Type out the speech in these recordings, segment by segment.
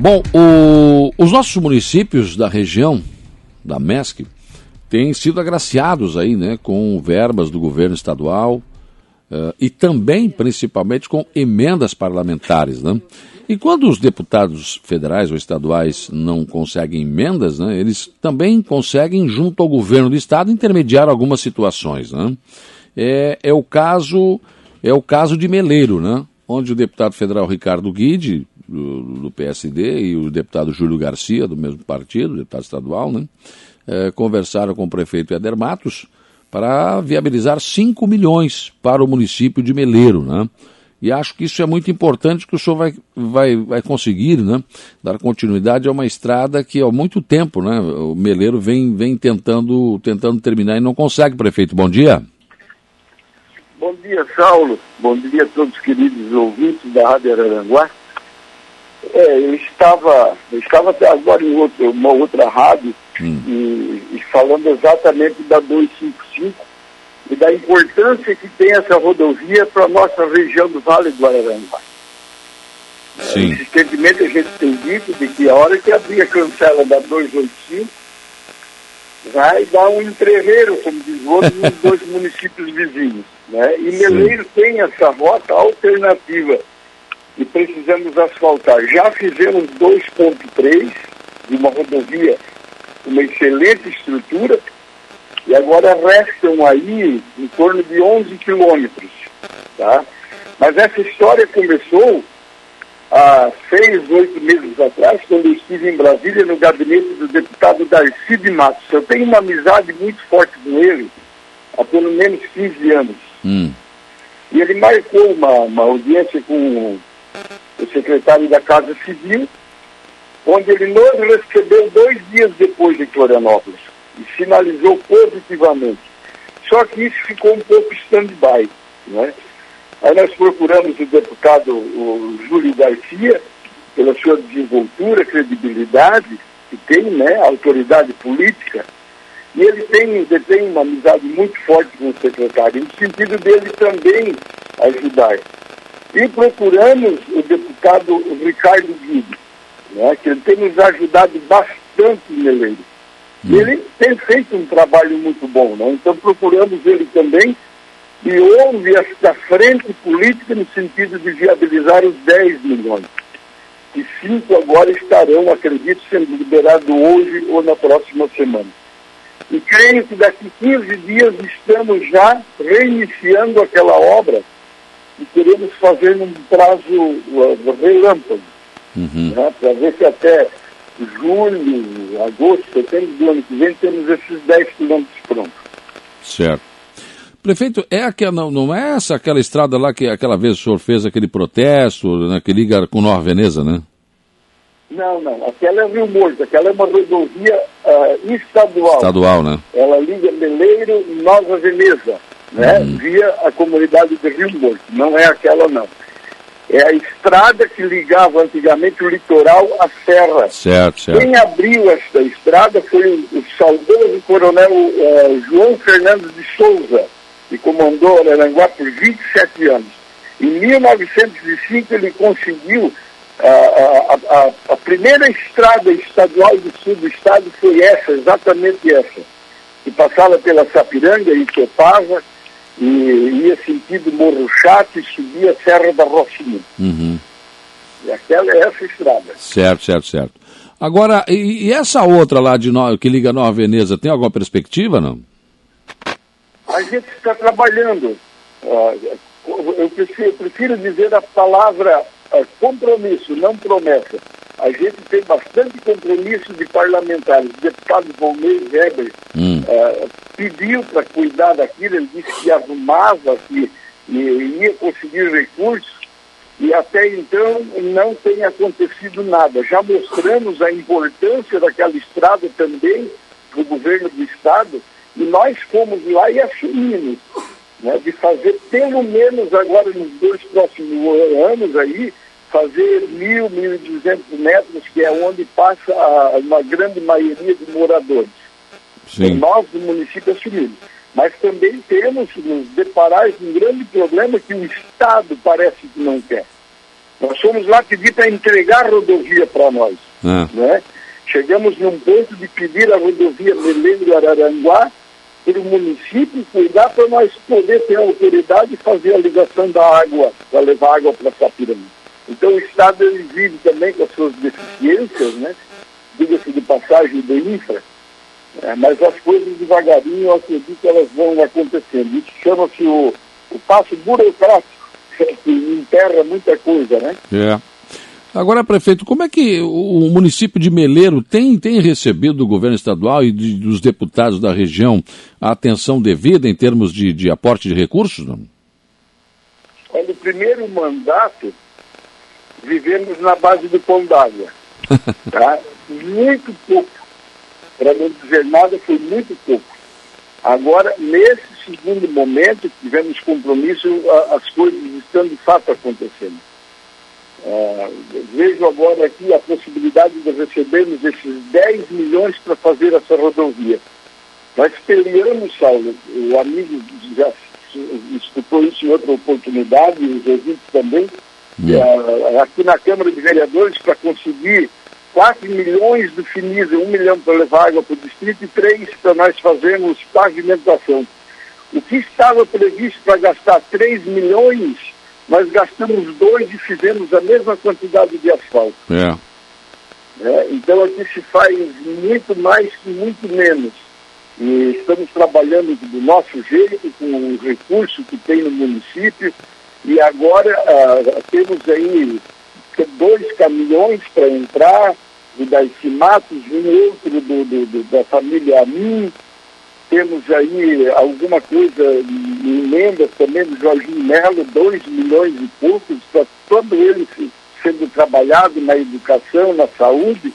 Bom, o, os nossos municípios da região, da MESC, têm sido agraciados aí, né, com verbas do governo estadual uh, e também, principalmente, com emendas parlamentares, né? E quando os deputados federais ou estaduais não conseguem emendas, né, eles também conseguem, junto ao governo do estado, intermediar algumas situações. Né? É, é, o caso é o caso de Meleiro, né, onde o deputado federal Ricardo Guide, do, do PSD, e o deputado Júlio Garcia, do mesmo partido, deputado estadual, né, é, conversaram com o prefeito Eder Matos para viabilizar 5 milhões para o município de Meleiro. Né? E acho que isso é muito importante que o senhor vai, vai, vai conseguir né, dar continuidade a uma estrada que há muito tempo né, o Meleiro vem, vem tentando, tentando terminar e não consegue, prefeito. Bom dia. Bom dia, Saulo. Bom dia a todos os queridos ouvintes da Rádio Araranguá. É, eu estava, eu estava até agora em uma outra rádio hum. e, e falando exatamente da 255 e da importância que tem essa rodovia para a nossa região do Vale do Araranguá. Sim. Insistentemente a gente tem dito de que a hora que abrir a cancela da 285 vai dar um entreveiro, como diz o outro, nos dois municípios vizinhos. Né? E Meleiro tem essa rota alternativa e precisamos asfaltar. Já fizemos 2.3 de uma rodovia, uma excelente estrutura, e agora restam aí em torno de 11 quilômetros. Tá? Mas essa história começou há seis, oito meses atrás, quando eu estive em Brasília no gabinete do deputado Darcy de Matos. Eu tenho uma amizade muito forte com ele há pelo menos 15 anos. Hum. E ele marcou uma, uma audiência com o secretário da Casa Civil, onde ele nos recebeu dois dias depois de Florianópolis e sinalizou positivamente. Só que isso ficou um pouco stand-by. Né? Aí nós procuramos o deputado o Júlio Garcia, pela sua desenvoltura, credibilidade, que tem, né, autoridade política, e ele tem, ele tem uma amizade muito forte com o secretário, no sentido dele também ajudar. E procuramos o deputado Ricardo Guido, né, que ele tem nos ajudado bastante em Meleiro. Hum. Ele tem feito um trabalho muito bom, né? então procuramos ele também e houve esta frente política no sentido de viabilizar os 10 milhões. E cinco agora estarão, acredito, sendo liberados hoje ou na próxima semana. E creio que daqui 15 dias estamos já reiniciando aquela obra e queremos fazer num prazo uh, relâmpago, uhum. né, para ver se até julho, agosto, setembro do ano que vem temos esses 10 quilômetros prontos. Certo. Prefeito, é aquela, não, não é essa aquela estrada lá que aquela vez o senhor fez aquele protesto, né, que liga com Nova Veneza, né? Não, não. Aquela é Rio Morto. Aquela é uma rodovia uh, estadual. Estadual, né? Ela liga Meleiro e Nova Veneza, né? Uhum. Via a comunidade de Rio Morto. Não é aquela, não. É a estrada que ligava antigamente o litoral à serra. Certo, certo. Quem abriu esta estrada foi o, saudoso coronel uh, João Fernandes de Souza, que comandou Araranguá por 27 anos. Em 1905 ele conseguiu a, a, a, primeira estrada estadual do sul do estado foi essa, exatamente essa, que passava pela Sapiranga e Topava, e ia sentido Morro Chato e subia a Serra da Rocinha. Uhum. E aquela é essa estrada. Certo, certo, certo. Agora, e, e essa outra lá de no, que liga Nova Veneza, tem alguma perspectiva, não? A gente está trabalhando. Uh, eu prefiro, dizer a palavra uh, compromisso, não promessa. A gente tem bastante compromisso de parlamentares. O deputado Volney Weber hum. uh, pediu para cuidar daquilo, ele disse que arrumava, que ia conseguir recursos, e até então não tem acontecido nada. Já mostramos a importância daquela estrada também para o governo do Estado, e nós fomos lá e assumimos né, de fazer pelo menos agora nos dois próximos anos aí, fazer mil, mil e duzentos metros, que é onde passa a, uma grande maioria de moradores. Sim. Nós do município assumimos. Mas também temos nos deparar com um grande problema que o Estado parece que não quer. Nós fomos lá pedir para entregar a rodovia para nós. Ah. Né? Chegamos num ponto de pedir a rodovia Meleiro-Araranguá para o município cuidar para nós poder ter a autoridade e fazer a ligação da água, para levar água para Sapiranga. Então o Estado ele vive também com as suas deficiências, né? diga-se de passagem do infra, é, mas as coisas devagarinho eu acredito que elas vão acontecendo. Isso chama-se o, o passo burocrático, que enterra muita coisa, né? É. Agora, prefeito, como é que o município de Meleiro tem, tem recebido do governo estadual e de, dos deputados da região a atenção devida em termos de, de aporte de recursos? Não? Olha, o primeiro mandato vivemos na base do pão d'água. tá? Muito pouco. Para não dizer nada, foi muito pouco. Agora, nesse segundo momento, tivemos compromisso, as coisas estão de fato acontecendo. Uh, vejo agora aqui a possibilidade de recebermos esses 10 milhões para fazer essa rodovia. Nós esperamos, Saulo, o amigo já escutou isso em outra oportunidade, os ouvintes também, uh, aqui na Câmara de Vereadores, para conseguir 4 milhões de FINISA, 1 milhão para levar água para o distrito e 3 para nós fazermos pavimentação. O que estava previsto para gastar 3 milhões nós gastamos dois e fizemos a mesma quantidade de asfalto. É. É, então aqui se faz muito mais que muito menos. E estamos trabalhando do nosso jeito, com o recurso que tem no município. E agora ah, temos aí dois caminhões para entrar, o da Matos, um outro do, do, do, da família Amin, temos aí alguma coisa em emendas também do Jorginho Melo, 2 milhões e poucos, para todo ele sendo trabalhado na educação, na saúde.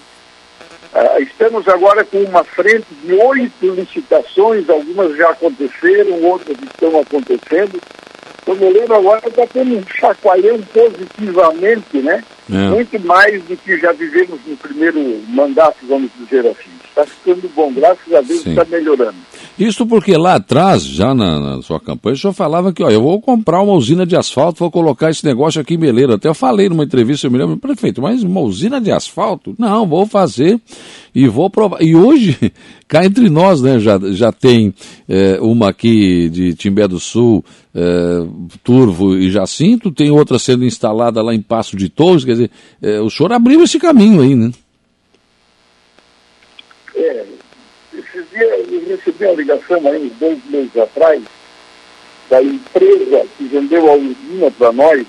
Uh, estamos agora com uma frente de oito licitações, algumas já aconteceram, outras estão acontecendo. Então, o lembro agora está tendo um chacoalhão positivamente, né? É. Muito mais do que já vivemos no primeiro mandato, vamos dizer assim. Está ficando bom, graças a Deus está melhorando. Isso porque lá atrás, já na, na, sua campanha, o senhor falava que, ó, eu vou comprar uma usina de asfalto, vou colocar esse negócio aqui em Meleiro. Até eu falei numa entrevista, eu me lembro, prefeito, mas uma usina de asfalto? Não, vou fazer e vou provar. E hoje, cá entre nós, né, já, já tem é, uma aqui de Timbé do Sul, é, Turvo e Jacinto, tem outra sendo instalada lá em Passo de Torres, quer dizer, é, o senhor abriu esse caminho aí, né? É, eu recebi uma ligação aí dois meses atrás da empresa que vendeu a usina para nós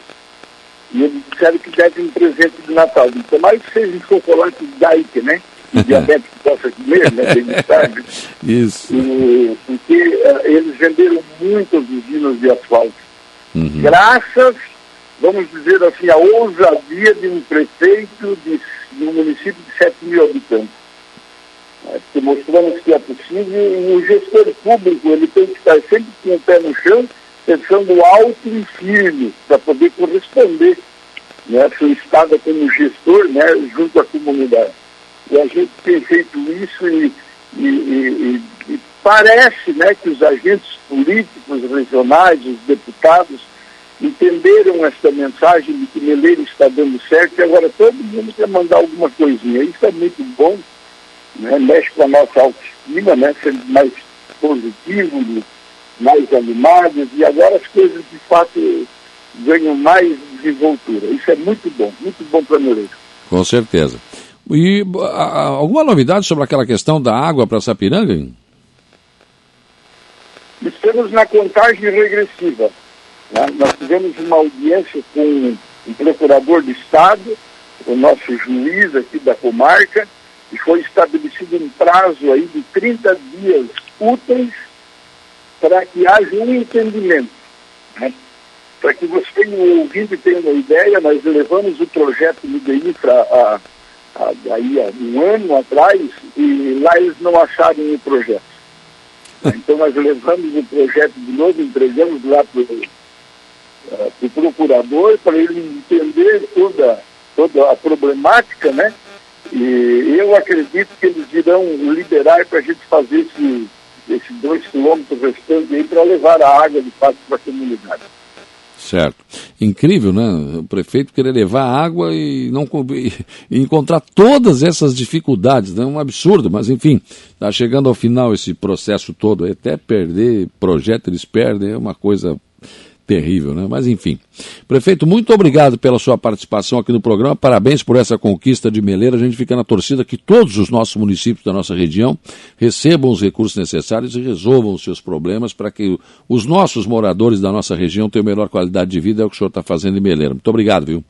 e eles disseram que deve um presente de Natal. Então, mais que seja um chocolate Dike, né? Que diabético possa comer, né? Bem tarde. Isso. E, porque uh, eles venderam muitas usinas de asfalto. Uhum. Graças, vamos dizer assim, à ousadia de um prefeito de, de um município de 7 mil habitantes que mostramos que é possível e o gestor público ele tem que estar sempre com o pé no chão, pensando alto e firme para poder corresponder né, seu estado como gestor né, junto à comunidade. E a gente tem feito isso e, e, e, e parece né, que os agentes políticos regionais, os deputados, entenderam essa mensagem de que Meleiro está dando certo e agora todo mundo quer mandar alguma coisinha. Isso é muito bom né, mexe com a nossa autoestima, né, sendo mais positivos, mais animados, e agora as coisas de fato ganham mais desenvoltura. Isso é muito bom, muito bom para Moreira. Com certeza. E a, alguma novidade sobre aquela questão da água para Sapiranga? Estamos na contagem regressiva. Né? Nós tivemos uma audiência com o procurador do Estado, o nosso juiz aqui da comarca, e foi estabelecido um prazo aí de 30 dias úteis para que haja um entendimento. Né? Para que você, o ouvinte, tenha uma ideia, nós levamos o projeto do DIFRA há, há, aí, há um ano atrás e lá eles não acharam o projeto. Então nós levamos o projeto de novo, entregamos lá para o uh, procurador para ele entender toda, toda a problemática, né? E eu acredito que eles irão liberar para a gente fazer esse, dois quilômetros restantes aí para levar a água de fato para a comunidade. Certo. incrível, né? O prefeito querer levar água e não e encontrar todas essas dificuldades, né? Um absurdo, mas enfim, está chegando ao final esse processo todo, até perder projeto eles perdem, é uma coisa terrível, né? Mas enfim. Prefeito, muito obrigado pela sua participação aqui no programa. Parabéns por essa conquista de Meleira. A gente fica na torcida que todos os nossos municípios da nossa região recebam os recursos necessários e resolvam os seus problemas para que os nossos moradores da nossa região tenham melhor qualidade de vida. É o que o senhor está fazendo em Meleira. Muito obrigado, viu?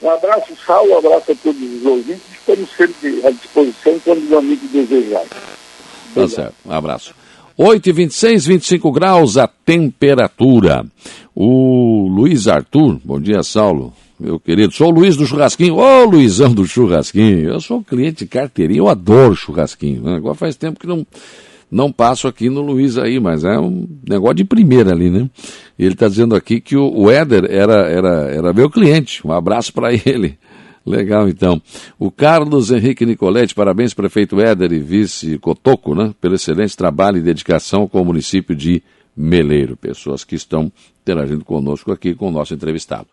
Um abraço, Sal, um abraço a todos os ouvintes. Estamos sempre à disposição quando o amigo desejar. Tá certo. Um abraço. 8 e 26, 25 graus a temperatura. O Luiz Arthur, bom dia, Saulo. Meu querido, sou o Luiz do Churrasquinho. Ô, Luizão do Churrasquinho. Eu sou cliente de carteirinha, eu adoro churrasquinho. Né? Agora faz tempo que não, não passo aqui no Luiz aí, mas é um negócio de primeira ali, né? Ele está dizendo aqui que o, o Éder era, era, era meu cliente. Um abraço para ele. Legal, então. O Carlos Henrique Nicoletti, parabéns, prefeito Éder e vice Cotoco, né, pelo excelente trabalho e dedicação com o município de Meleiro. Pessoas que estão interagindo conosco aqui com o nosso entrevistado.